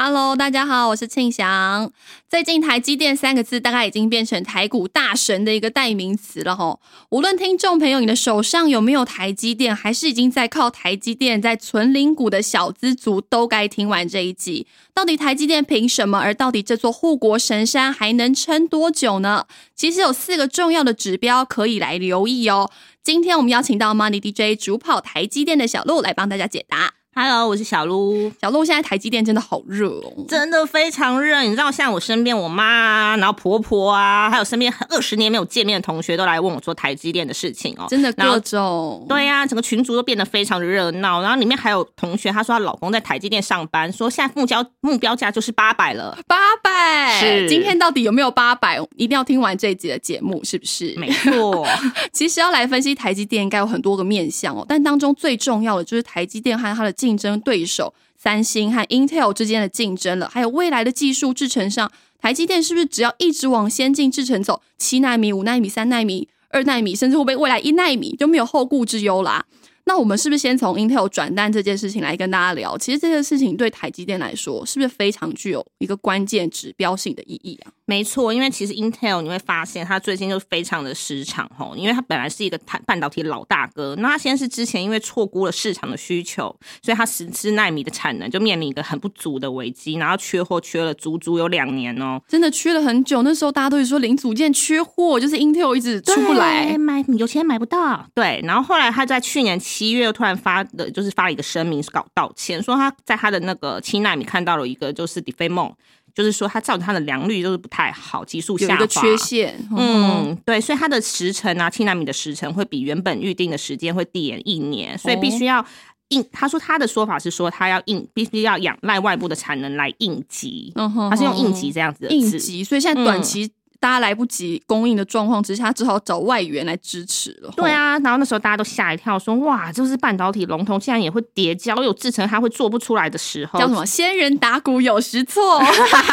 Hello，大家好，我是庆祥。最近台积电三个字大概已经变成台股大神的一个代名词了吼。无论听众朋友你的手上有没有台积电，还是已经在靠台积电在存零股的小资族，都该听完这一集。到底台积电凭什么？而到底这座护国神山还能撑多久呢？其实有四个重要的指标可以来留意哦。今天我们邀请到 Money DJ 主跑台积电的小鹿来帮大家解答。Hello，我是小鹿。小鹿，现在台积电真的好热哦，真的非常热。你知道，像我身边我妈啊，然后婆婆啊，还有身边二十年没有见面的同学，都来问我说台积电的事情哦。真的各种对呀、整个群组都变得非常的热闹。然后里面还有同学，她说她老公在台积电上班，说现在目标目标价就是八百了。八百。是今天到底有没有八百？一定要听完这一集的节目，是不是？没错，其实要来分析台积电，应该有很多个面向哦。但当中最重要的就是台积电和它的竞竞争对手三星和 Intel 之间的竞争了，还有未来的技术制程上，台积电是不是只要一直往先进制程走，七纳米、五纳米、三纳米、二纳米，甚至会不会未来一纳米就没有后顾之忧啦？那我们是不是先从 Intel 转单这件事情来跟大家聊？其实这件事情对台积电来说，是不是非常具有一个关键指标性的意义啊？没错。因为其实 Intel 你会发现，它最近就非常的失常吼，因为它本来是一个半半导体老大哥，那它先是之前因为错估了市场的需求，所以它十四纳米的产能就面临一个很不足的危机，然后缺货缺了足足有两年哦。真的缺了很久，那时候大家都是说零组件缺货，就是 Intel 一直出不来。买有钱买不到。对，然后后来他在去年七月突然发的，就是发了一个声明搞道歉，说他在他的那个七纳米看到了一个就是 defect mode，就是说它造成它的良率就是不太好，急速下滑。有一个缺陷，嗯，嗯，对，所以它的时程啊，七纳米的时程会比原本预定的时间会递延一年，所以必须要应。他说他的说法是说，他要应必须要仰赖外部的产能来应急，嗯哼他是用应急这样子的。应急，所以现在短嗯期大家来不及供应的状况之下，只好找外援来支持了。对，啊，然后那时候大家都吓一跳，说哇，就是半导体龙头竟然也会叠交，有制成它会做不出来的时候，叫什么“仙人打鼓有时错”，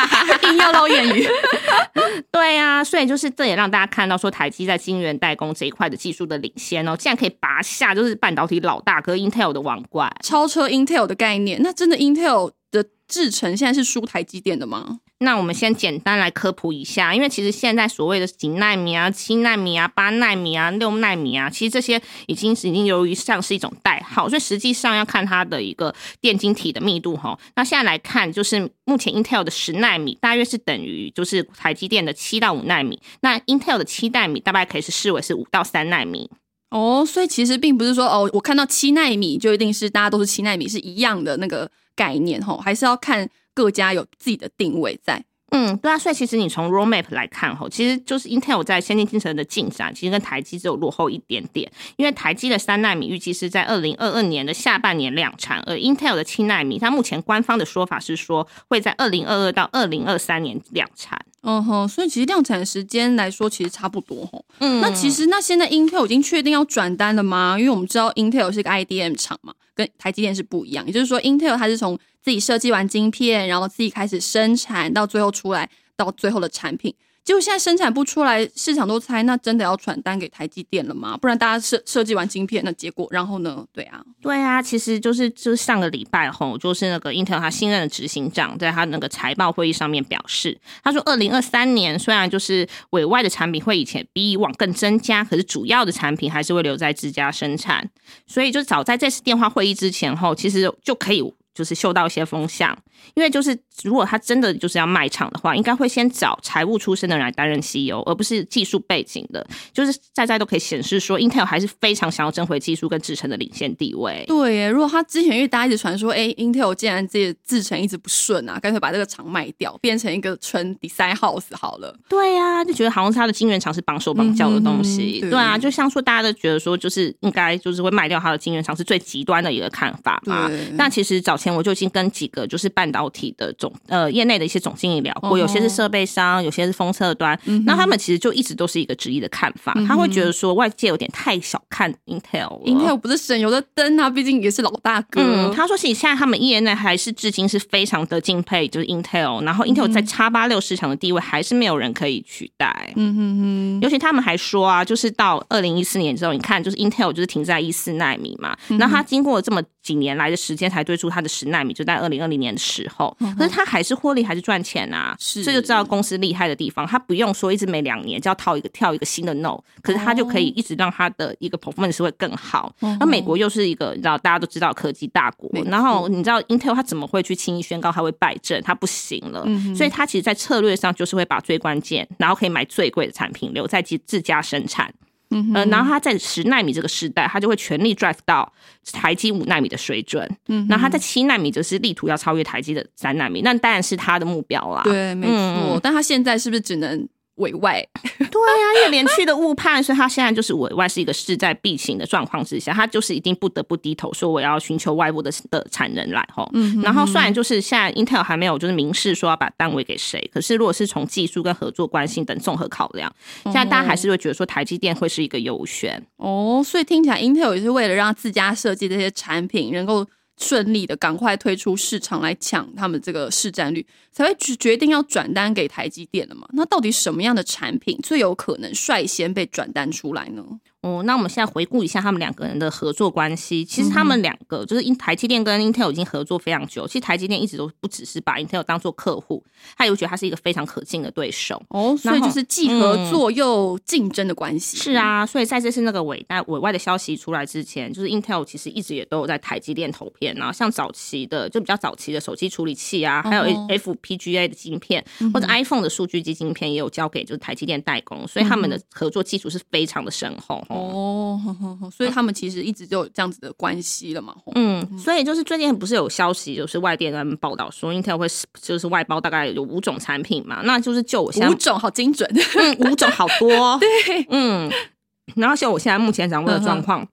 硬要捞谚语。对啊，所以就是这也让大家看到说台积在晶圆代工这一块的技术的领先哦，竟然可以拔下就是半导体老大哥 Intel 的王冠。超车 Intel 的概念，那真的 Intel 的制程现在是输台积电的吗？那我们先简单来科普一下，因为其实现在所谓的几纳米啊、七纳米啊、八纳米啊、六纳米啊，其实这些已经是已经由于像是一种代号，所以实际上要看它的一个电晶体的密度哈。那现在来看，就是目前 Intel 的十纳米大约是等于就是台积电的七到五纳米，那 Intel 的七纳米大概可以是视为是五到三纳米。哦，所以其实并不是说哦，我看到七纳米就一定是大家都是七纳米是一样的那个概念吼，还是要看各家有自己的定位在。嗯，对啊，所以其实你从 roadmap 来看吼，其实就是 Intel 在先进制程的进展，其实跟台积只有落后一点点。因为台积的三纳米预计是在二零二二年的下半年量产，而 Intel 的七纳米，它目前官方的说法是说会在二零二二到二零二三年量产。嗯哼，所以其实量产时间来说，其实差不多吼。嗯那其实那现在 Intel 已经确定要转单了吗？因为我们知道 Intel 是个 IDM 厂嘛，跟台积电是不一样。也就是说，Intel 它是从自己设计完晶片，然后自己开始生产，到最后出来到最后的产品。结果现在生产不出来，市场都猜那真的要转单给台积电了吗？不然大家设设计完晶片，那结果然后呢？对啊，对啊，其实就是就是上个礼拜吼，就是那个 Intel 他新任的执行长在他那个财报会议上面表示，他说二零二三年虽然就是委外的产品会以前比以往更增加，可是主要的产品还是会留在自家生产，所以就早在这次电话会议之前后，其实就可以。就是嗅到一些风向，因为就是如果他真的就是要卖场的话，应该会先找财务出身的人来担任 CEO，而不是技术背景的。就是在在都可以显示说，Intel 还是非常想要争回技术跟制程的领先地位。对耶。如果他之前因为大家一直传说，哎，Intel 既然这制程一直不顺啊，干脆把这个厂卖掉，变成一个纯 design house 好了。对呀、就觉得好像是他的晶圆厂是绑手绑脚的东西。嗯哼对对啊，就像说大家都觉得说，就是应该就是会卖掉他的晶圆厂是最极端的一个看法嘛那。其实早前我就已经跟几个就是半导体的总呃业内的一些总经理聊过，哦有些是设备商，有些是封测端，那他们其实就一直都是一个质疑的看法，他会觉得说外界有点太小看 Intel 了。Intel 不是省油的灯啊，毕竟也是老大哥。嗯，他说其实现在他们业内还是至今是非常的敬佩，就是 Intel，然后 Intel 在叉八六市场的地位还是没有人可以取代。嗯哼哼，尤其他们还说啊，就是到二零一四年之后，你看，就是 Intel 就是停在一四纳米嘛，嗯然后它经过了这么几年来的时间才推出他的十纳米，就在二零二零年的时候，可是它还是获利，还是赚钱啊，嗯是这就知道公司厉害的地方，他不用说一直每两年就要套一个跳一个新的 Node，可是他就可以一直让他的一个 performance 会更好。那美国又是一个你知道大家都知道科技大国然后你知道 Intel 他怎么会去轻易宣告他会败阵？他不行了，嗯所以他其实，在策略上就是会把最关键，然后可以买最贵的产品留在自自家生产。嗯呃，然后它在十纳米这个时代，它就会全力 drive 到台积五纳米的水准。嗯然后它在七纳米就是力图要超越台积的三纳米，那当然是它的目标啦。对，没错。嗯但他现在是不是只能委外？对呀、因为连续的误判，所以他现在就是委外是一个势在必行的状况之下，他就是一定不得不低头说我要寻求外部的的产能来吼。嗯然后虽然就是现在 Intel 还没有就是明示说要把单位给谁，可是如果是从技术跟合作关系等综合考量，现在大家还是会觉得说台积电会是一个优选。哦，所以听起来 Intel 也是为了让自家设计这些产品能够顺利的赶快推出市场来抢他们这个市占率，才会决决定要转单给台积电的嘛。那到底什么样的产品最有可能率先被转单出来呢？哦，那我们现在回顾一下他们两个人的合作关系。其实他们两个就是因台积电跟 Intel 已经合作非常久。其实台积电一直都不只是把 Intel 当做客户，他有觉得他是一个非常可敬的对手。哦，所以就是既合作又竞争的关系。是啊，所以在这次那个委外委外的消息出来之前，就是 Intel 其实一直也都有在台积电投片然后，像早期的就比较早期的手机处理器啊，还有哦 FPGA 的晶片、或者 iPhone 的数据机晶片也有交给就是台积电代工，所以他们的合作基础是非常的深厚。哦。哦，呵呵呵所以他们其实一直就有这样子的关系了嘛。吼。嗯，所以就是最近不是有消息，就是外电他们报道说，Intel 会就是外包大概有五种产品嘛，那就是就我现在五种好精准，嗯五种好多，对，嗯，然后像我现在目前掌握的状况。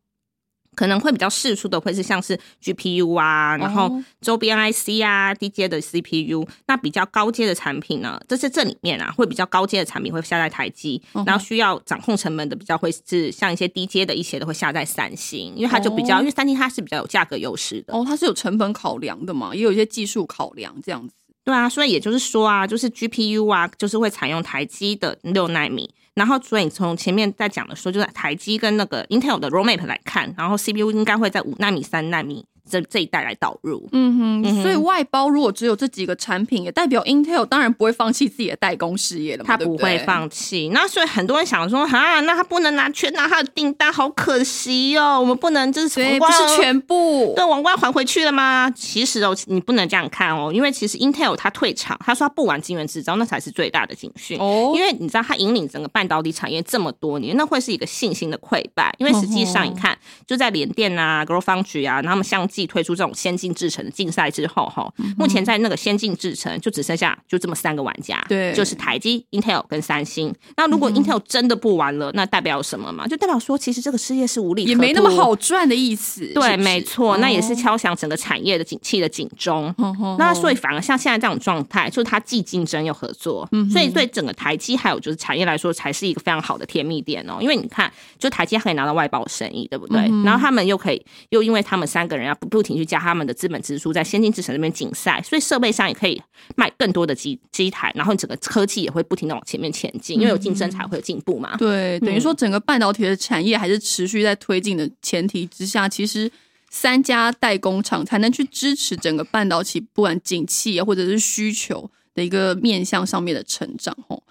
可能会比较试出的会是像是 GPU 啊，然后哦周边 IC 啊、低阶的 CPU，那比较高阶的产品呢，这是这里面啊，会比较高阶的产品会下在台积，嗯然后需要掌控成本的比较会是像一些低阶的一些的会下在三星，因为它就比较，哦因为三星它是比较有价格优势的，哦，它是有成本考量的嘛，也有一些技术考量这样子。对啊，所以也就是说啊，就是 GPU 啊，就是会采用台积的六纳米。然后，所以从前面在讲的时候，就是台积跟那个 Intel 的 roadmap 来看，然后 CPU 应该会在五纳米、三纳米这这一代来导入。嗯哼，所以外包如果只有这几个产品，也代表 Intel 当然不会放弃自己的代工事业了嘛，他不会放弃，那所以很多人想说，啊，那他不能拿全拿他的订单，好可惜哦，我们不能就是对，不王冠是全部。对，王冠还回去了吗？其实哦，你不能这样看哦，因为其实 Intel 他退场，他说他不玩晶圆制造，那才是最大的警讯。哦因为你知道，他引领整个半导体产业这么多年，那会是一个信心的溃败。因为实际上，你看，就在联电啊、Grow Foundry 啊，然后他们相继推出这种先进制程的竞赛之后，哈，目前在那个先进制程就只剩下就这么三个玩家，对就是台积、Intel 跟三星。那如果 Intel 真的不玩了，那代表什么嘛？就代表说，其实这个事业是无力，也没那么。好赚的意思，对，没错，那也是哦敲响整个产业的景气的警钟。那所以反而像现在这种状态，就是它既竞争又合作，嗯所以对整个台积还有就是产业来说，才是一个非常好的甜蜜点哦。因为你看，就台积可以拿到外包生意，对不对？嗯然后他们又可以又因为他们三个人要不不停去加他们的资本支出，在先进制程那边竞赛，所以设备上也可以卖更多的机机台，然后整个科技也会不停的往前面前进，因为有竞争才会有进步嘛。对，等于说整个半导体的产业还是持续在推进的前提之下，其实三家代工厂才能去支持整个半导体不管景气啊或者是需求的一个面向上面的成长吼。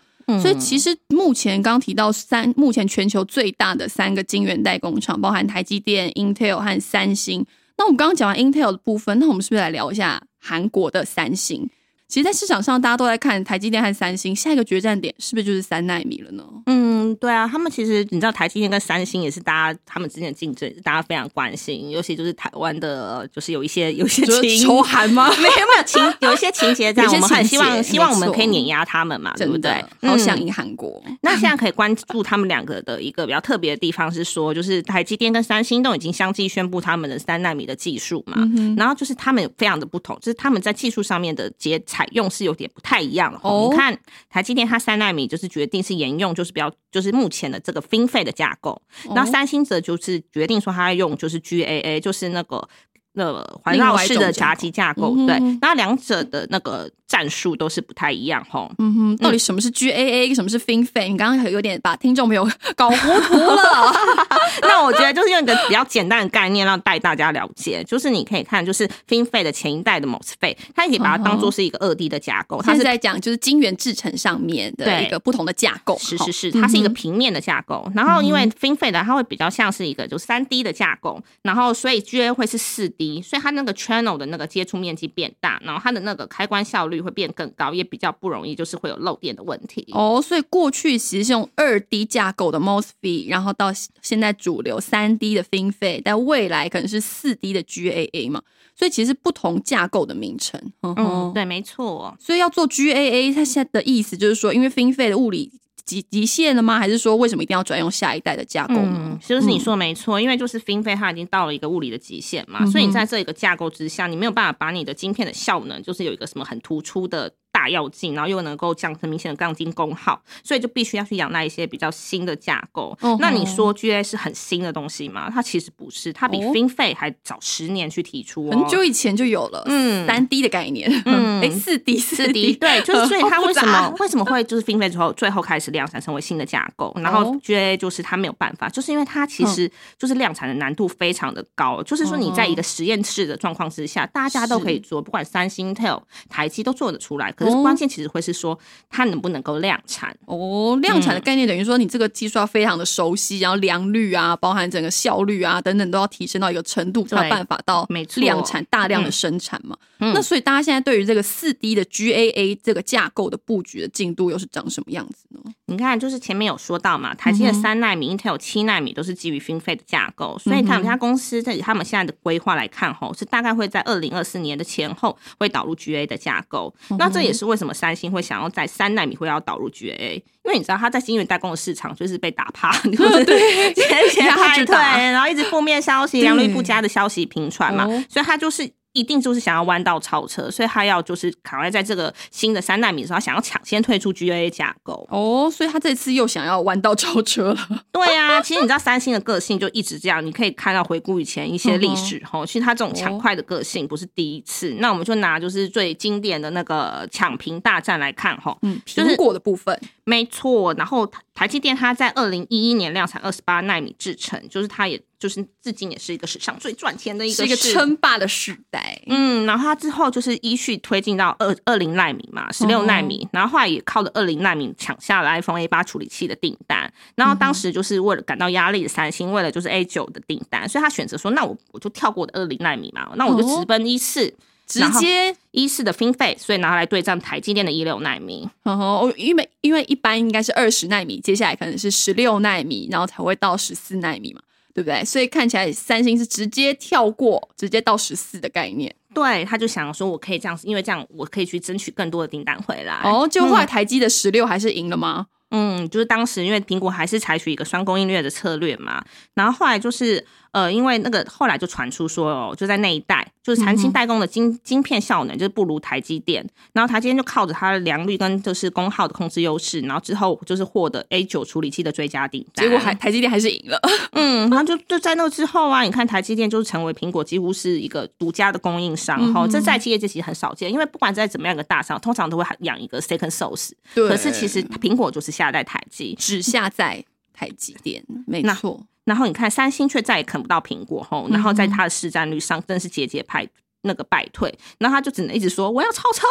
所以其实目前刚提到三，目前全球最大的三个晶圆代工厂，包含台积电、Intel 和三星。那我们刚刚讲完 Intel 的部分，那我们是不是来聊一下韩国的三星？其实，在市场上大家都在看台积电和三星，下一个决战点是不是就是三纳米了呢？嗯，对啊，他们其实你知道台积电跟三星也是大家他们之间的竞争，大家非常关心，尤其就是台湾的，就是有一些有一些就是情仇韩吗？没有没有情有一些情节在，我们很希望希望我们可以碾压他们嘛，对不真对的？好嗯想赢韩国。那现在可以关注他们两个的一个比较特别的地方是说，就是台积电跟三星都已经相继宣布他们的三纳米的技术嘛，嗯然后就是他们非常的不同，就是他们在技术上面的节采用是有点不太一样的。哦你看台积电它三纳米就是决定是沿用就是比较就是目前的这个 FinFET 的架构，那三星则就是决定说它要用就是 GAA，就是那个。呃，环绕式的闸机架构，对另外一种架构嗯哼，然后两者的那个战术都是不太一样吼。嗯哼，到底什么是 GAA，什么是 FinFET？你刚刚有点把听众朋友 搞糊涂了。那我觉得就是用一个比较简单的概念，让带大家了解，就是你可以看，就是 FinFET 的前一代的 MOSFET，它也可以把它当做是一个二 D 的架构，它是现在在讲就是晶圆制成上面的一个不同的架构。是是是，它是一个平面的架构。然后因为 FinFET 它会比较像是一个就三 D 的架构，然后所以 GA 会是四所以它那个 channel 的那个接触面积变大，然后它的那个开关效率会变更高，也比较不容易就是会有漏电的问题。哦，所以过去其实是用二 D 架构的 MOSFET，然后到现在主流三 D 的 FinFET，但未来可能是四 D 的 GAA 嘛，所以其实不同架构的名称。嗯对，没错。所以要做 GAA，它现在的意思就是说，因为 FinFET 的物理极极限了吗？还是说为什么一定要转用下一代的架构呢嗯？，就是你说的没错，因为就是 FinFET 它已经到了一个物理的极限嘛，所以你在这一个架构之下，你没有办法把你的晶片的效能，就是有一个什么很突出的大药剂，然后又能够降很明显的钢筋功耗，所以就必须要去养那一些比较新的架构。哦那你说 GA 是很新的东西吗？它其实不是，它比哦。FinFET 还早十年去提出哦。很久以前就有了，嗯。三 D 的概念，嗯。哎，四 D 四四 D 对，就是 所以它为什么为什么会就是 FinFET 之后最后开始量产成为新的架构，然后哦 GA 就是它没有办法，就是因为它其实就是量产的难度非常的高，就是说你在一个实验室的状况之下，大家都可以做，不管三星、Intel、台积都做得出来，可是哦关键其实会是说它能不能够量产。哦，量产的概念等于说你这个技术要非常的熟悉，然后良率啊，包含整个效率啊等等都要提升到一个程度，才有办法到量产大量的嗯生产嘛。嗯那所以大家现在对于这个四 D 的 GAA 这个架构的布局的进度又是长什么样子呢？你看，就是前面有说到嘛，台积的三纳米、Intel 七纳米都是基于 FinFET 的架构，所以他们家公司在他们现在的规划来看，吼，是大概会在二零二四年的前后会导入 GA 的架构。那这也是为什么三星会想要在三纳米会要导入 GAA，因为你知道它在晶圆代工的市场就是被打趴，就是前前压排对，然后一直负面消息、良率不佳的消息频传嘛哦，所以它就是。一定就是想要弯道超车，所以他要就是卡在在这个新的三纳米的时候，他想要抢先退出 GA 架构。哦，所以他这次又想要弯道超车了。对啊，其实你知道三星的个性就一直这样，你可以看到回顾以前一些历嗯史吼，其实他这种抢快的个性不是第一次。那我们就拿就是最经典的那个抢屏大战来看哈，嗯，就是苹果的部分，没错。然后台台积电它在二零一一年量产二十八纳米制程，就是它也就是至今也是一个史上最赚钱的一个是一个市称霸的时代。嗯，然后它之后就是依序推进到二二零纳米嘛，十六纳米，然后后来也靠着二零纳米抢下了 iPhone A 八处理器的订单。然后当时就是为了感到压力的三星，为了就是 A 九的订单，所以他选择说，那我我就跳过我的二零纳米嘛，那我就直奔一四。直接，一四的 FinFET，所以拿来对战台积电的一六纳米。哦，因为因为一般应该是二十纳米，接下来可能是十六纳米，然后才会到十四纳米嘛，对不对？所以看起来三星是直接跳过，直接到十四的概念。对，他就想说，我可以这样，因为这样我可以去争取更多的订单回来。哦，就后来台积的十六还是赢了吗？嗯，就是当时因为苹果还是采取一个双供应链的策略嘛，然后后来就是呃，因为那个后来就传出说哦，就在那一代，就是长青代工的晶晶片效能就是不如台积电，然后台积电就靠着它的良率跟就是功耗的控制优势，然后之后就是获得 A 九处理器的追加订单，结果还台积电还是赢了。嗯，然后就就在那之后啊，你看台积电就是成为苹果几乎是一个独家的供应商，嗯哈、这在企业界其实很少见，因为不管在怎么样一个大厂，通常都会养一个 second source，对。可是其实苹果就是下在台积，只下在台积电，没错。然后你看三星却再也啃不到苹果吼，然后在它的市占率上真是节节败那个败退，然后他就只能一直说我要超车，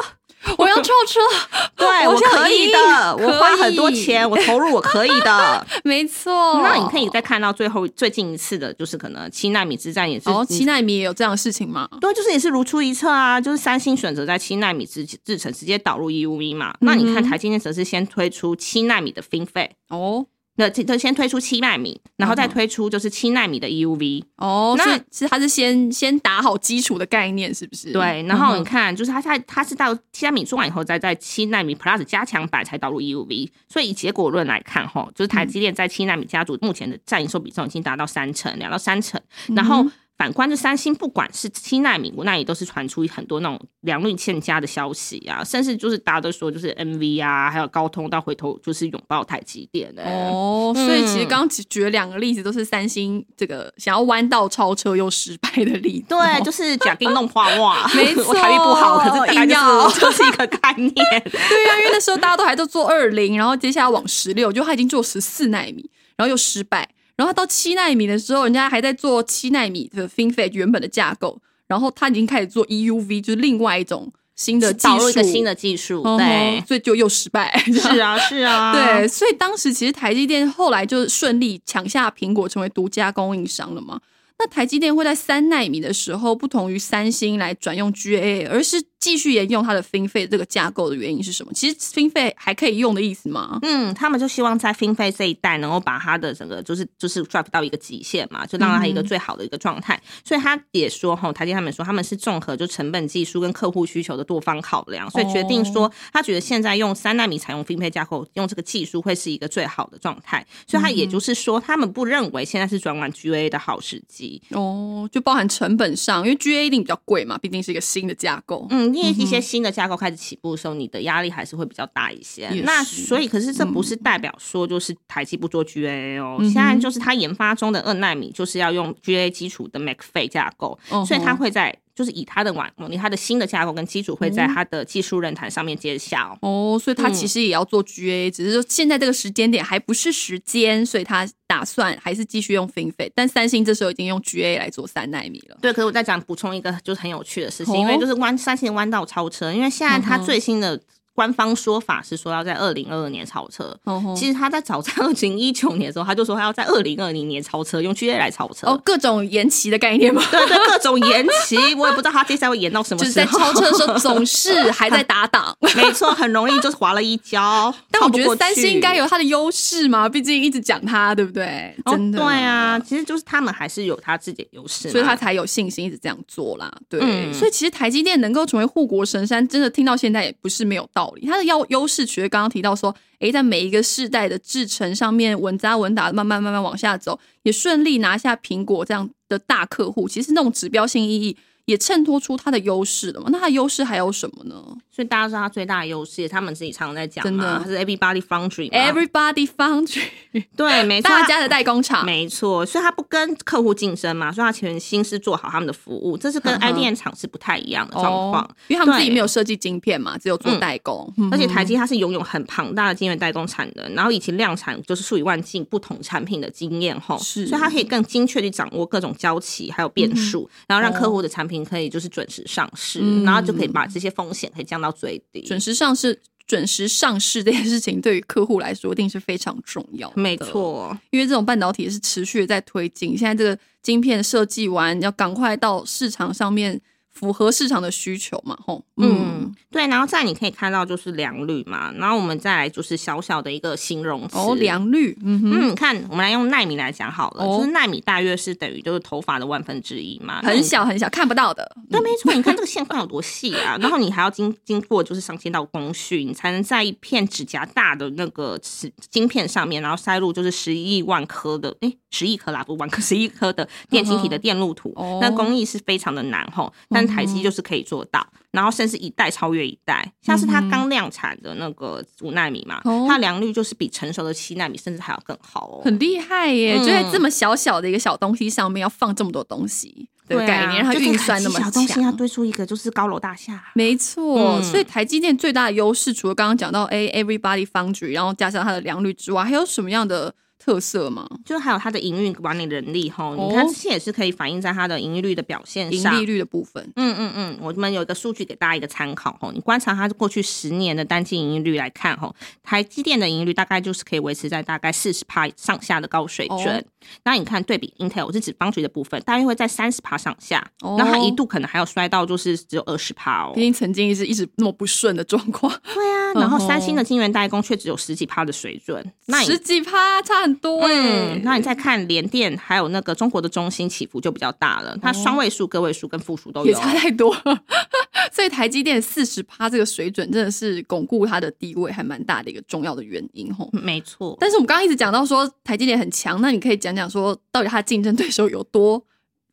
我要超车，对 我我可以的，可我花很多以钱，我投入我可以的。没错。那你可以再看到最后最近一次的，就是可能七纳米之战也是哦，七纳米也有这样的事情吗？对，就是也是如出一辙啊，就是三星选择在七纳米制制程直接导入 EUV 嘛。那你看台积电则是先推出七纳米的 FinFET，哦那这先推出七纳米，然后再嗯推出就是七纳米的 EUV。哦，那所以是它是先先打好基础的概念，是不是？对，然后你看，就是它在它是到七纳米做完以后，再在七纳米 Plus 加强版才导入 EUV。所以以结果论来看，哈，就是台积电在七纳米家族目前的占营收比重已经达到三成，两到三成。然后反观这三星，不管是七纳米、五纳米，都是传出很多那种良率欠佳的消息啊，甚至就是大家都说，就是 NV 啊，还有高通到回头就是拥抱台积电的、哦，所以其实嗯刚刚只举了两个例子，都是三星这个想要弯道超车又失败的例子。对，就是假定弄花哇，没 我台币不好，可是硬要。就是就是一个概念。对啊，因为那时候大家都还在做二零，然后接下来往十六，就他已经做十四纳米，然后又失败，然后他到七纳米的时候，人家还在做七纳米的 FinFET 原本的架构，然后他已经开始做 EUV，就是另外一种新的技术，新的技术，对，所以就又失败。是啊，是啊，对，所以当时其实台积电后来就顺利抢下苹果，成为独家供应商了嘛。那台积电会在三纳米的时候，不同于三星来转用 GAA，而是继续沿用它的 FinFET 这个架构的原因是什么？其实 FinFET 还可以用的意思吗？嗯，他们就希望在 FinFET 这一代能够把它的整个就是就是 drive 到一个极限嘛，就让它一个最好的一个状态。所以他也说哈，台积他们说他们是综合就成本、技术跟客户需求的多方考量，所以决定说他觉得现在用三纳米采用 FinFET 架构，用这个技术会是一个最好的状态。所以他也就是说，他们不认为现在是转往 GA 的好时机。哦，就包含成本上，因为 GA 一定比较贵嘛，毕竟是一个新的架构。嗯，因为一些新的架构开始起步的时候，你的压力还是会比较大一些。那所以，可是这不是代表说就是台积不做 GA 哦，嗯现在就是它研发中的二纳米就是要用 GA 基础的 MacFe 架构，嗯所以它会在就是以他的网，以他的新的架构跟基础会在他的技术论坛上面揭晓。哦，所以他嗯。其实也要做 GA，、只是说现在这个时间点还不是时间，所以他打算还是继续用 FinFET，但三星这时候已经用 GA 来做三纳米了。对，可是我再讲补充一个就是很有趣的事情，哦因为就是弯三星的弯道超车，因为现在它最新的官方说法是说要在二零二二年超车。哦吼其实他在早在二零一九年的时候，他就说他要在二零二零年超车，用 GA 来超车。哦，各种延期的概念吗，对对，各种延期，我也不知道他接下来会延到什么就是在。超车的时候总是还在打档。没错，很容易就是滑了一跤。但我觉得三星去应该有它的优势嘛，毕竟一直讲它，对不对？哦真的，对啊，其实就是他们还是有他自己的优势，所以他才有信心一直这样做啦。对，嗯所以其实台积电能够成为护国神山，真的听到现在也不是没有道理。它的要优势，其实刚刚提到说，诶，在每一个世代的制程上面稳扎稳打，慢慢慢慢往下走，也顺利拿下苹果这样的大客户。其实那种指标性意义也衬托出它的优势了嘛。那它的优势还有什么呢？所以大家知道他最大的优势，他们自己常常在讲真的。嘛，他是 Everybody Foundry，Everybody Foundry，对，没错，大家的代工厂。没错，所以他不跟客户竞争嘛，所以他全心是做好他们的服务，这是跟 IDM 厂是不太一样的状况。哦，因为他们自己没有设计晶片嘛，只有做代工。嗯。而且台积它是拥有很庞大的晶圆代工产能，然后以及量产就是数以万计不同产品的经验吼，是。所以它可以更精确地掌握各种交期还有变数，然后让客哦户的产品可以就是准时上市，嗯然后就可以把这些风险可以降到最低。准时上市、准时上市这件事情，对于客户来说一定是非常重要的。没，错，因为这种半导体是持续的在推进，现在这个晶片设计完，要赶快到市场上面符合市场的需求嘛，吼，嗯，对，然后再你可以看到就是良率嘛，然后我们再来就是小小的一个形容词，哦，良率，嗯哼，嗯，看我们来用纳米来讲好了，哦就是纳米大约是等于就是头发的万分之一嘛，很小很小，看不到的，对，没错，你看这个线宽有多细啊！然后你还要经经过就是上千道工序，你才能在一片指甲大的那个晶晶片上面，然后塞入就是十亿万颗的，诶，十亿颗啦，不是万颗，十亿颗的电晶体的电路图。哦那工艺是非常的难吼，但台积就是可以做到，然后甚至一代超越一代。像是它刚量产的那个五纳米嘛，哦它良率就是比成熟的七纳米甚至还要更好哦。很厉害耶！嗯就在这么小小的一个小东西上面，要放这么多东西的对啊概念，让它运算那么小东西要。堆出一个就是高楼大厦。没错，嗯所以台积电最大的优势，除了刚刚讲到哎，everybody foundry，然后加上它的良率之外，还有什么样的特色嘛？就是还有它的营运管理能力哈，哦你看这些也是可以反映在它的盈利率的表现上。盈利率的部分，嗯嗯嗯，我们有一个数据给大家一个参考哈，你观察它过去十年的单季盈利率来看哈，台积电的盈利率大概就是可以维持在大概四十帕上下的高水准。哦那你看对比 Intel，我是指方局的部分，大约会在三十帕上下，哦然后它一度可能还有衰到就是只有二十帕哦毕。竟曾经是一直那么不顺的状况，对啊，然后三星的晶圆代工却只有十几帕的水准，那十几帕差很多哎、嗯，那你再看联电，还有那个中国的中心起伏就比较大了，它双位数、个位数跟负数都有。也差太多了。所以台积电四十趴这个水准，真的是巩固它的地位，还蛮大的一个重要的原因吼。没错，但是我们刚刚一直讲到说台积电很强，那你可以讲讲说，到底它的竞争对手有多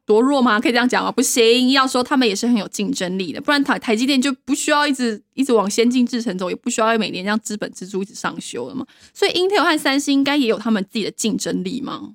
多弱吗？可以这样讲吗？不行，要说他们也是很有竞争力的，不然台台积电就不需要一直一直往先进制程走，也不需要每年让资本支出一直上修了嘛。所以 Intel 和三星应该也有他们自己的竞争力吗？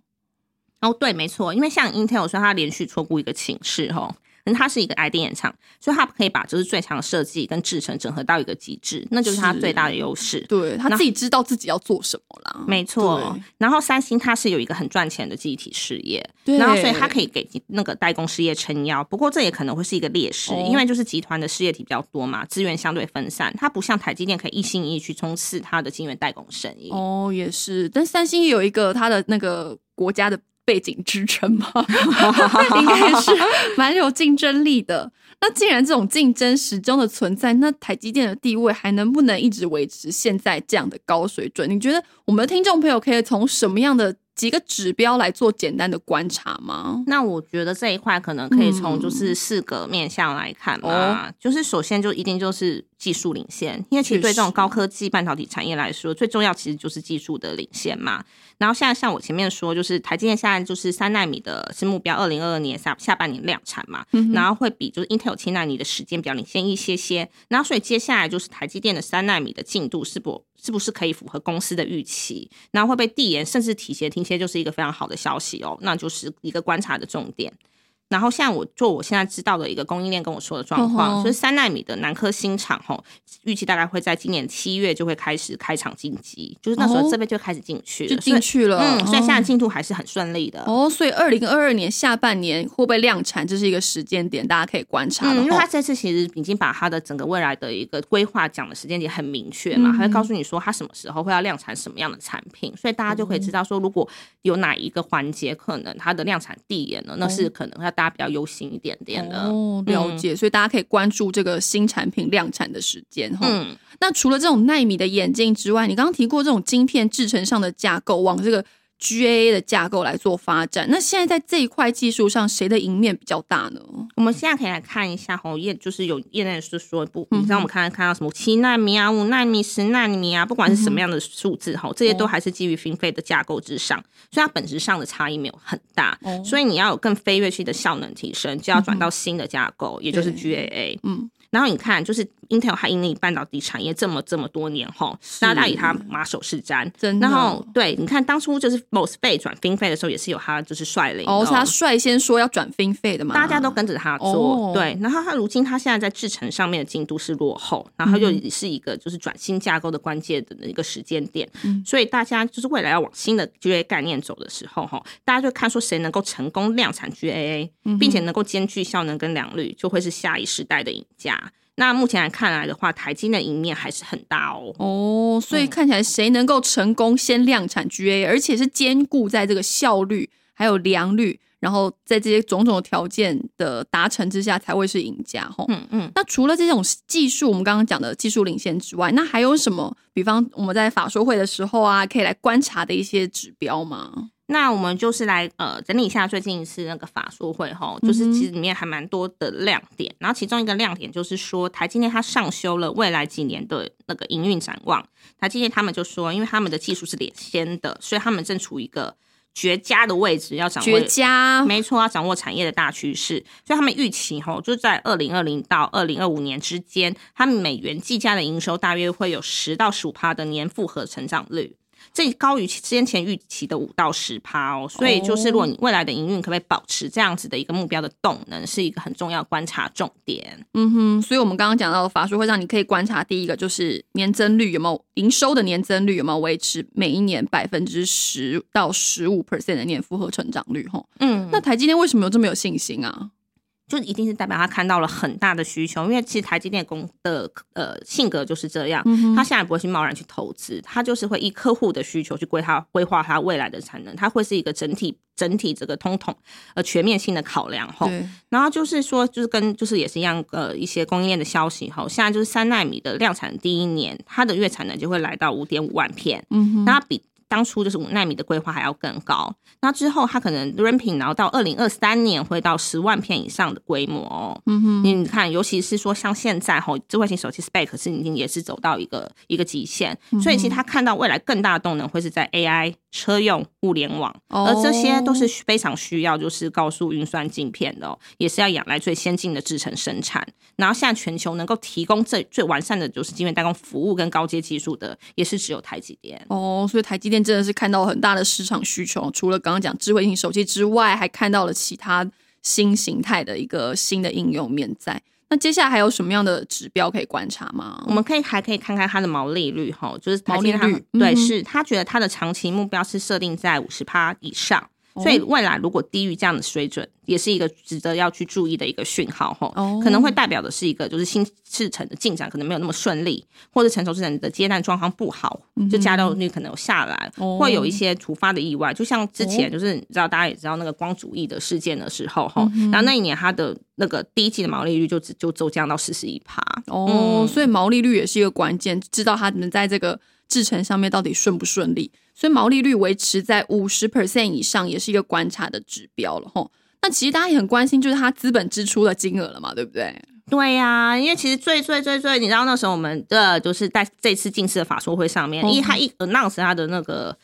哦，对，没错，因为像 Intel 说它连续错过一个寝室哈，可是它是一个 ID 演唱，所以它可以把就是最强的设计跟制程整合到一个极致，那就是它最大的优势。对他自己知道自己要做什么啦。没错，然后三星它是有一个很赚钱的记忆体事业，对然后所以它可以给那个代工事业撑腰。不过这也可能会是一个劣势，哦因为就是集团的事业体比较多嘛，资源相对分散，它不像台积电可以一心一意去冲刺它的晶圆代工生意。哦，也是，但三星也有一个它的那个国家的背景支撑嘛，应该是蛮有竞争力的。那既然这种竞争始终的存在，那台积电的地位还能不能一直维持现在这样的高水准？你觉得我们的听众朋友可以从什么样的几个指标来做简单的观察吗？那我觉得这一块可能可以从嗯就是四个面向来看嘛，就是首先就一定就是技术领先，因为其实对这种高科技半导体产业来说，最重要其实就是技术的领先嘛。然后现在像我前面说，就是台积电现在就是三纳米的是目标，二零二二年下下半年量产嘛，然后会比就是 Intel 七纳米的时间比较领先一些些。然后所以接下来就是台积电的三纳米的进度是不是不是可以符合公司的预期，然后会被递延甚至提前停歇，就是一个非常好的消息哦，那就是一个观察的重点。然后像我做我现在知道的一个供应链跟我说的状况，就是三纳米的南科新厂吼，预计大概会在今年七月就会开始开厂进机，就是那时候哦。这边就开始进去了，就进去了，嗯，所以现在哦进度还是很顺利的。哦，所以二零二二年下半年会不会量产，这是一个时间点，大家可以观察的嗯，因为他这次其实已经把他的整个未来的一个规划讲的时间点很明确嘛，嗯。他会告诉你说他什么时候会要量产什么样的产品，所以大家就可以知道说，如果有哪一个环节可能它的量产递延了，那是可能要大家比较忧心一点点的。哦，了解，所以大家可以关注这个新产品量产的时间哈。嗯，那除了这种纳米的眼镜之外，你刚刚提过这种晶片制成上的架构，往这个 GAA 的架构来做发展。那现在在这一块技术上，谁的赢面比较大呢？我们现在可以来看一下吼，业就是有业内是说不，嗯你知道我们看看到什么七纳米啊、五纳米、十纳米啊，不管是什么样的数字吼，这些都还是基于 FinFET 的架构之上，所以它本质上的差异没有很大。哦所以你要有更飞跃性的效能提升，就要转到新的架构，也就是 GAA。嗯，然后你看，就是 Intel 它引领半导体产业这么这么多年后，大家以它马首是瞻。真的。然后对，你看当初就是 MOSFET 转 FinFET 的时候，也是有他就是率领的哦，是他率先说要转 fin 费的嘛？大家都跟着他做，哦对。然后他如今他现在在制程上面的进度是落后，然后又是一个就是转新架构的关键的一个时间点，嗯所以大家就是未来要往新的 GA 概念走的时候，哈，大家就看说谁能够成功量产 GAA，并且能够兼具效能跟良率，就会是下一时代的赢家。那目前来看来的话，台积的赢面还是很大哦。哦，所以看起来谁能够成功先量产 GA，而且是兼顾在这个效率还有良率，然后在这些种种的条件的达成之下，才会是赢家吼。嗯嗯，那除了这种技术，我们刚刚讲的技术领先之外，那还有什么？比方我们在法说会的时候啊，可以来观察的一些指标吗？那我们就是来呃整理一下最近一次那个法说会哈，嗯就是其实里面还蛮多的亮点，然后其中一个亮点就是说台积电它上修了未来几年的那个营运展望，台积电他们就说，因为他们的技术是领先的，所以他们正处于一个绝佳的位置，要掌握绝佳，没错，要掌握产业的大趋势，所以他们预期吼，就在二零二零到二零二五年之间，他们美元计价的营收大约会有十到十五趴的年复合成长率。这高于先前预期的五到十趴哦。所以就是如果你未来的营运可不可以保持这样子的一个目标的动能，是一个很重要观察重点。嗯哼，所以我们刚刚讲到的法说会上，你可以观察第一个就是年增率有没有营收的年增率有没有维持每一年百分之十到十五 percent 的年复合成长率吼。嗯，那台积电为什么有这么有信心啊？就一定是代表他看到了很大的需求，因为其实台积电公的呃性格就是这样，他现在不会去贸然去投资，他就是会依客户的需求去规划规划他未来的产能，他会是一个整体整体这个通统呃全面性的考量吼。然后就是说，就是跟就是也是一样呃一些供应链的消息吼，现在就是三纳米的量产第一年，它的月产能就会来到五点五万片，嗯，那比。当初就是五纳米的规划还要更高，那之后它可能 ramping，然后到二零二三年会到十万片以上的规模哦。嗯哼，你看，尤其是说像现在吼，智慧型手机 spec 是已经也是走到一个一个极限，所以其实他看到未来更大的动能会是在 AI。车用物联网，而这些都是非常需要就是高速运算镜片的，也是要仰赖最先进的制程生产。然后现在全球能够提供最最完善的就是晶圆代工服务跟高阶技术的，也是只有台积电。哦，所以台积电真的是看到很大的市场需求，除了刚刚讲智慧型手机之外，还看到了其他新形态的一个新的应用面在。那接下来还有什么样的指标可以观察吗？我们可以还可以看看它的毛利率哈，就是毛利率对，是他觉得他的长期目标是设定在五十趴以上。所以未来如果低于这样的水准，也是一个值得要去注意的一个讯号哈，可能会代表的是一个就是新制程的进展可能没有那么顺利，或者成熟制程的接单状况不好，就加动率可能有下来，会有一些突发的意外，就像之前就是你知道大家也知道那个光主义的事件的时候哈，然后那一年它的那个第一季的毛利率就只就骤降到四十一趴哦，所以毛利率也是一个关键，知道它能在这个制成上面到底顺不顺利。所以毛利率维持在五十 percent 以上，也是一个观察的指标了吼。那其实大家也很关心，就是它资本支出的金额了嘛，对不对？对呀，因为其实最最最最，你知道那时候我们的就是在这次近视的法说会上面，因为他一 announce 他的那个。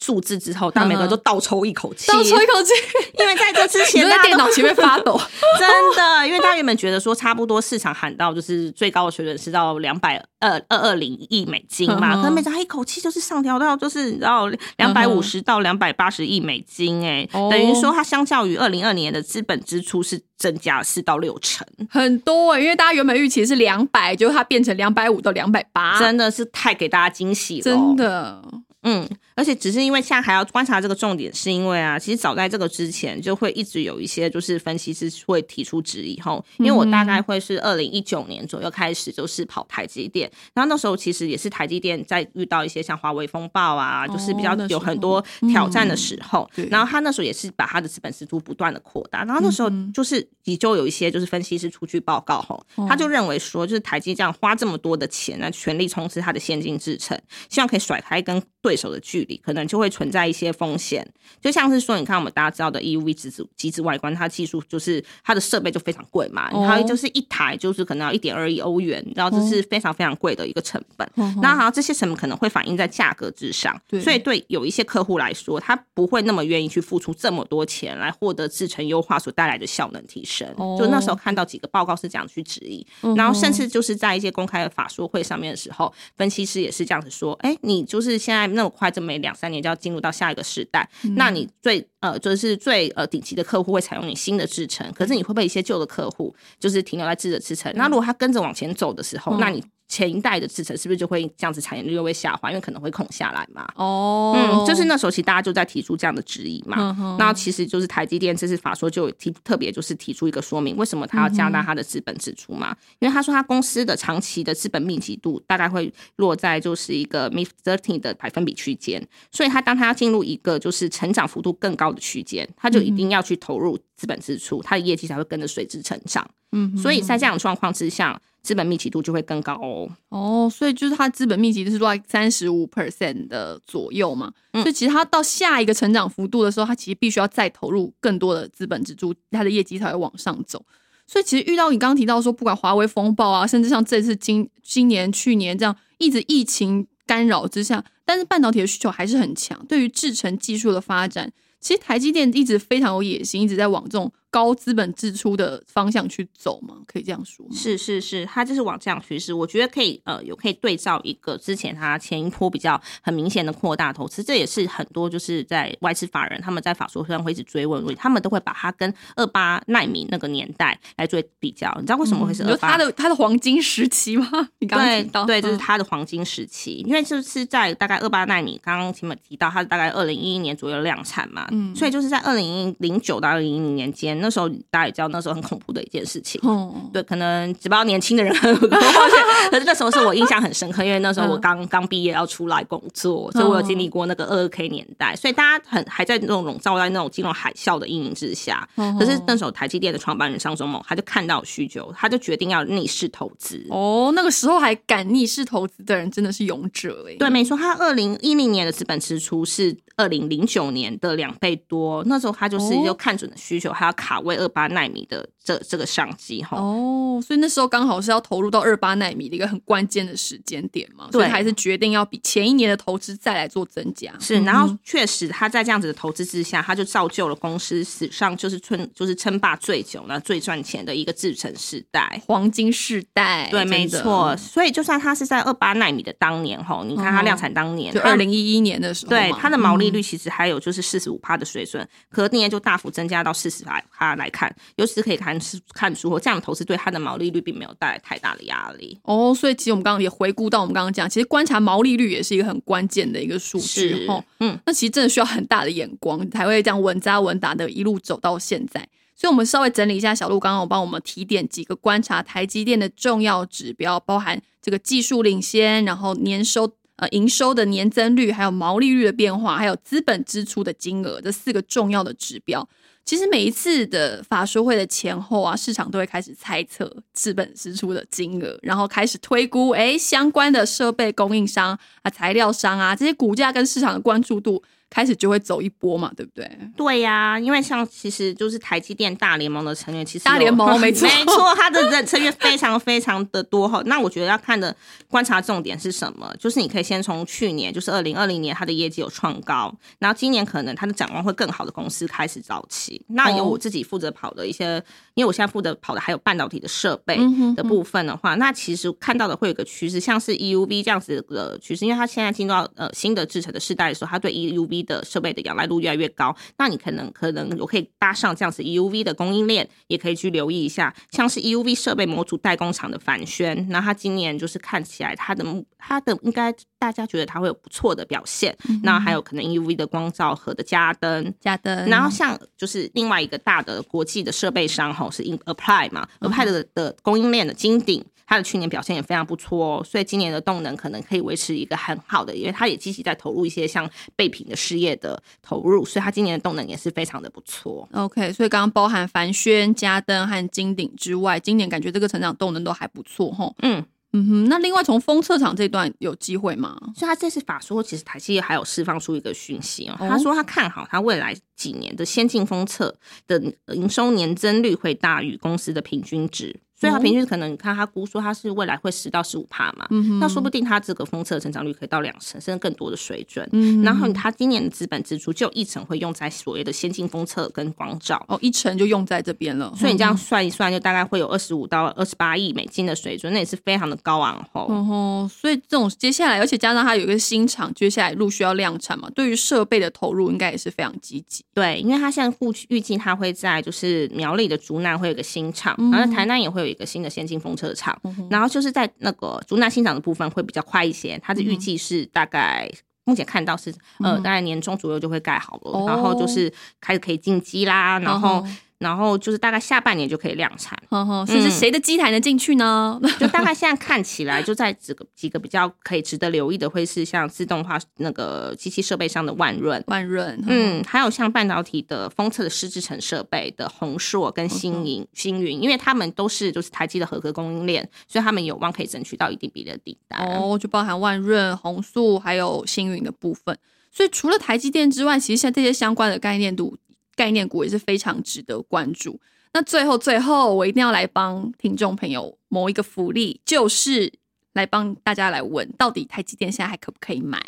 数字之后，大家每个人都倒抽一口气，倒抽一口气，因为在这之前，在电脑前面发抖，真的，因为大家原本觉得说，差不多市场喊到就是最高的水准是到两百二二二零亿美金嘛，可是没想到一口气就是上调到就是然后两百五十到两百八十亿美金，哎，等于说它相较于二零二年的资本支出是增加四到六成，很多，因为大家原本预期是两百，就它变成两百五到两百八，真的是太给大家惊喜了，真的。嗯，而且只是因为现在还要观察这个重点，是因为啊，其实早在这个之前就会一直有一些就是分析师会提出质疑吼，因为我大概会是二零一九年左右开始就是跑台积电，然后那时候其实也是台积电在遇到一些像华为风暴啊，就是比较有很多挑战的时候，然后他那时候也是把他的资本支出不断的扩大，然后那时候就是也就有一些就是分析师出具报告后，他就认为说就是台积这样花这么多的钱来全力冲刺它的先进制程，希望可以甩开跟对手的距离可能就会存在一些风险，就像是说，你看我们大家知道的 EUV 机子机子外观，它技术就是它的设备就非常贵嘛，然后就是一台就是可能要一点二亿欧元，然后这是非常非常贵的一个成本。那好像这些成本可能会反映在价格之上，所以对有一些客户来说，他不会那么愿意去付出这么多钱来获得制程优化所带来的效能提升。就那时候看到几个报告是这样去质疑，然后甚至就是在一些公开的法说会上面的时候，分析师也是这样子说：，哎，你就是现在。那么快，这么两三年就要进入到下一个时代，那你最呃就是最呃顶级的客户会采用你新的制程，可是你会被一些旧的客户就是停留在自的制程？那如果他跟着往前走的时候，那你。前一代的制程是不是就会这样子产业率就会下滑？因为可能会空下来嘛。哦，嗯，就是那时候其实大家就在提出这样的质疑嘛。那其实就是台积电这次法说就提特别就是提出一个说明，为什么他要加大他的资本支出嘛？因为他说他公司的长期的资本密集度大概会落在就是一个 mid thirty 的百分比区间，所以他当他要进入一个就是成长幅度更高的区间，他就一定要去投入资本支出，它的业绩才会跟着随之成长。嗯，所以在这样的状况之下。资本密集度就会更高哦。哦，所以就是它资本密集度是落在三十五 percent 的左右嘛。所以其实它到下一个成长幅度的时候，它其实必须要再投入更多的资本支出，它的业绩才会往上走。所以其实遇到你刚刚提到说，不管华为风暴啊，甚至像这次今今年、去年这样一直疫情干扰之下，但是半导体的需求还是很强。对于制程技术的发展，其实台积电一直非常有野心，一直在往这种高资本支出的方向去走吗？可以这样说吗？是是是，它就是往这样趋势。我觉得可以呃，有可以对照一个之前它前一波比较很明显的扩大投资，这也是很多就是在外资法人他们在法说上会一直追问，他们都会把它跟二八纳米那个年代来做比较。你知道为什么会是二八？它的它的黄金时期吗？你刚刚提到对，这是它的黄金时期，因为就是在大概二八纳米，刚刚前面提到它大概二零一一年左右量产嘛，嗯，所以就是在二零零九到二零一零年间，那时候大家也知道那时候很恐怖的一件事情，哦，对，可能只道年轻的人，可是那时候是我印象很深刻，因为那时候我刚刚毕业要出来工作，所以我有经历过那个二 K 年代，所以大家很还在那种笼罩在那种金融海啸的阴影之下，可是那时候台积电的创办人上中谋他就看到需求，他就决定要逆势投资，哦，那个时候还敢逆势投资的人真的是勇者哎，对，没错，他二零一零年的资本支出是。二零零九年的两倍多，那时候他就是又看准了需求，还要卡位二八纳米的这这个商机哈。哦，所以那时候刚好是要投入到二八纳米的一个很关键的时间点嘛，所以还是决定要比前一年的投资再来做增加。是，然后确实他在这样子的投资之下，他就造就了公司史上就是称就是称霸最久、呢最赚钱的一个制成时代，黄金时代。对，没错。所以就算他是在二八纳米的当年哈，你看他量产当年，就二零一一年的时候，对他的毛利。率其实还有就是四十五趴的水准，可今年就大幅增加到四十趴来看，尤其是可以看看出这样的投资对它的毛利率并没有带来太大的压力哦。所以其实我们刚刚也回顾到，我们刚刚讲，其实观察毛利率也是一个很关键的一个数据哦。嗯，那其实真的需要很大的眼光，才会这样稳扎稳打的一路走到现在。所以我们稍微整理一下，小鹿刚刚我帮我们提点几个观察台积电的重要指标，包含这个技术领先，然后年收。呃，营收的年增率，还有毛利率的变化，还有资本支出的金额，这四个重要的指标，其实每一次的法说会的前后啊，市场都会开始猜测资本支出的金额，然后开始推估，哎，相关的设备供应商啊、材料商啊，这些股价跟市场的关注度。开始就会走一波嘛，对不对？对呀，因为像其实就是台积电大联盟的成员，其实大联盟没错，没错，它的人成员非常非常的多哈。那我觉得要看的观察重点是什么？就是你可以先从去年，就是二零二零年它的业绩有创高，然后今年可能它的展望会更好的公司开始早起。那有我自己负责跑的一些，因为我现在负责跑的还有半导体的设备的部分的话，那其实看到的会有个趋势，像是 EUV 这样子的趋势，因为它现在进入到呃新的制程的世代的时候，它对 EUV 的设备的仰赖度越来越高，那你可能可能我可以搭上这样子 EUV 的供应链，也可以去留意一下，像是 EUV 设备模组代工厂的反宣，那它今年就是看起来它的它的应该大家觉得它会有不错的表现，那还有可能 EUV 的光照和的加灯加灯，然后像就是另外一个大的国际的设备商哈是 Apply 嘛，Apply 的的供应链的金鼎。它的去年表现也非常不错哦，所以今年的动能可能可以维持一个很好的，因为它也积极在投入一些像备品的事业的投入，所以它今年的动能也是非常的不错。OK，所以刚刚包含凡轩、嘉登和金鼎之外，今年感觉这个成长动能都还不错哈。嗯嗯哼，那另外从封测厂这段有机会吗？所以他这次法说，其实台积还有释放出一个讯息哦，他说他看好他未来几年的先进封测的营收年增率会大于公司的平均值。所以它平均可能，你看它估说它是未来会十到十五帕嘛，那说不定它这个封测成长率可以到两成，甚至更多的水准。然后它今年的资本支出就一成会用在所谓的先进封测跟光照，哦，一成就用在这边了。所以你这样算一算，就大概会有二十五到二十八亿美金的水准，那也是非常的高昂吼。哦，所以这种接下来，而且加上它有一个新厂，接下来陆续要量产嘛，对于设备的投入应该也是非常积极。对，因为它现在预预计它会在就是苗栗的竹南会有个新厂，然后台南也会有一个新的先进风。车厂，然后就是在那个竹南新厂的部分会比较快一些，它的预计是大概目前看到是呃大概年中左右就会盖好了，然后就是开始可以进机啦，然后。然后就是大概下半年就可以量产，所以是谁的机台能进去呢？就大概现在看起来，就在几个几个比较可以值得留意的，会是像自动化那个机器设备上的万润，万润，嗯，还有像半导体的封测的湿制成设备的宏硕跟星云，星云，因为他们都是就是台积的合格供应链，所以他们有望可以争取到一定比例的订单。哦，就包含万润、宏硕还有星云的部分。所以除了台积电之外，其实像这些相关的概念度。概念股也是非常值得关注。那最后，最后我一定要来帮听众朋友谋一个福利，就是来帮大家来问，到底台积电现在还可不可以买？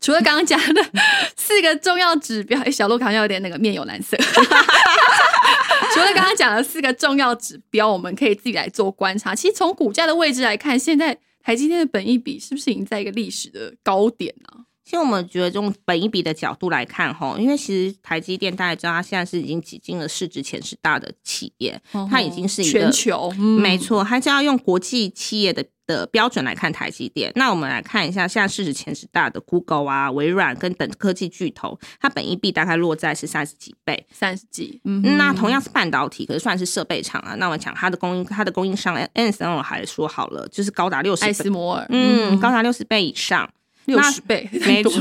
除了刚刚讲的 四个重要指标，哎，小鹿好像有点那个面有蓝色。除了刚刚讲的四个重要指标，我们可以自己来做观察。其实从股价的位置来看，现在台积电的本益比是不是已经在一个历史的高点呢？其实我们觉得，从本一比的角度来看，哈，因为其实台积电大家知道，它现在是已经挤进了市值前十大的企业，它已经是一个全球，没错，它就要用国际企业的的标准来看台积电。那我们来看一下，现在市值前十大的 Google 啊、微软跟等科技巨头，它本一比大概落在是三十几倍，三十几。嗯，那同样是半导体，可是算是设备厂啊。那我讲它的供应，它的供应商 N S N 还说好了，就是高达六十，艾斯摩尔，嗯，高达六十倍以上。六十倍，没错。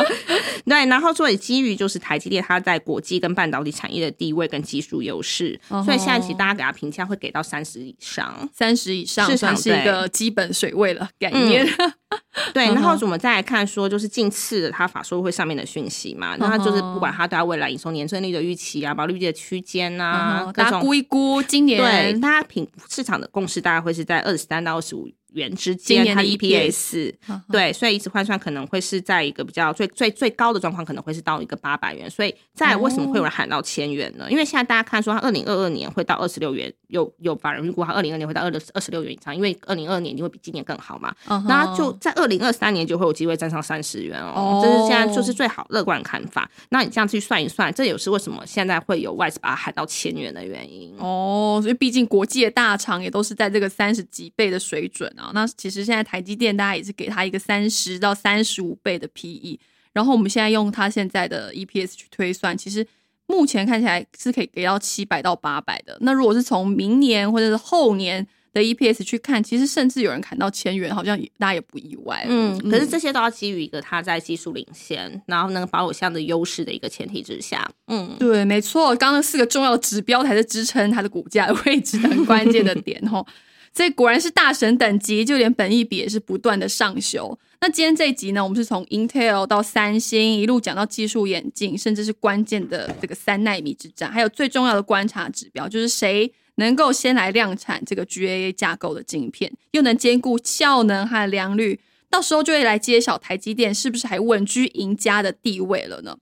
对，然后作为基于就是台积电它在国际跟半导体产业的地位跟技术优势，所以现在其实大家给它评价会给到三十以上，三十以上算是一个基本水位了概念。对，然后我们再来看说，就是近次的它法说会上面的讯息嘛，那它就是不管它对未来营收年增率的预期啊，保利率的区间啊，大家估一估今年对大家评市场的共识大概会是在二十三到二十五。元之间，它 EPS 对，所以一直换算可能会是在一个比较最最最高的状况，可能会是到一个八百元。所以在为什么会有人喊到千元呢？因为现在大家看说，它二零二二年会到二十六元，有有法人预估它二零二年会到二二二十六元以上，因为二零二二年一定会比今年更好嘛。那就在二零二三年就会有机会站上三十元哦，这是现在就是最好乐观看法。那你这样去算一算，这也是为什么现在会有外资把它喊到千元的原因哦。所以毕竟国际的大厂也都是在这个三十几倍的水准。啊，那其实现在台积电大家也是给它一个三十到三十五倍的 PE，然后我们现在用它现在的 EPS 去推算，其实目前看起来是可以给到七百到八百的。那如果是从明年或者是后年的 EPS 去看，其实甚至有人砍到千元，好像也大家也不意外。嗯，可是这些都要基于一个它在技术领先，然后能保有这样的优势的一个前提之下。嗯，对，没错，刚刚四个重要的指标才是支撑它的股价位置的很关键的点哦。所以果然是大神等级，就连本益比也是不断的上修。那今天这一集呢，我们是从 Intel 到三星一路讲到技术眼镜，甚至是关键的这个三纳米之战，还有最重要的观察指标，就是谁能够先来量产这个 GAA 架构的晶片，又能兼顾效能和良率，到时候就会来揭晓台积电是不是还稳居赢家的地位了呢？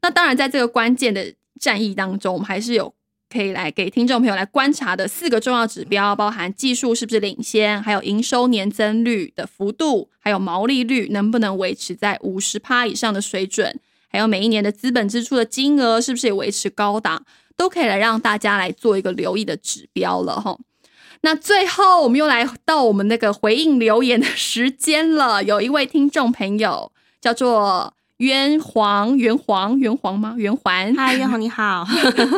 那当然，在这个关键的战役当中，我们还是有。可以来给听众朋友来观察的四个重要指标，包含技术是不是领先，还有营收年增率的幅度，还有毛利率能不能维持在五十趴以上的水准，还有每一年的资本支出的金额是不是也维持高档，都可以来让大家来做一个留意的指标了哈。那最后我们又来到我们那个回应留言的时间了，有一位听众朋友叫做。圆黄圆黄圆黄吗？圆环，嗨，圆黄你好，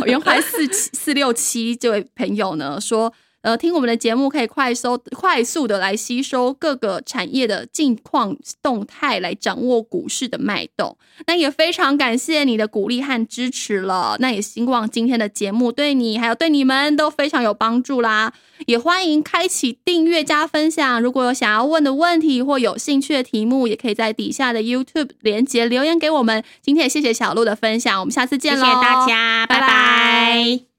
圆环四七四六七这位朋友呢说。呃，听我们的节目可以快收快速的来吸收各个产业的近况动态，来掌握股市的脉动。那也非常感谢你的鼓励和支持了。那也希望今天的节目对你还有对你们都非常有帮助啦。也欢迎开启订阅加分享。如果有想要问的问题或有兴趣的题目，也可以在底下的 YouTube 连接留言给我们。今天也谢谢小鹿的分享，我们下次见喽！谢谢大家，拜拜。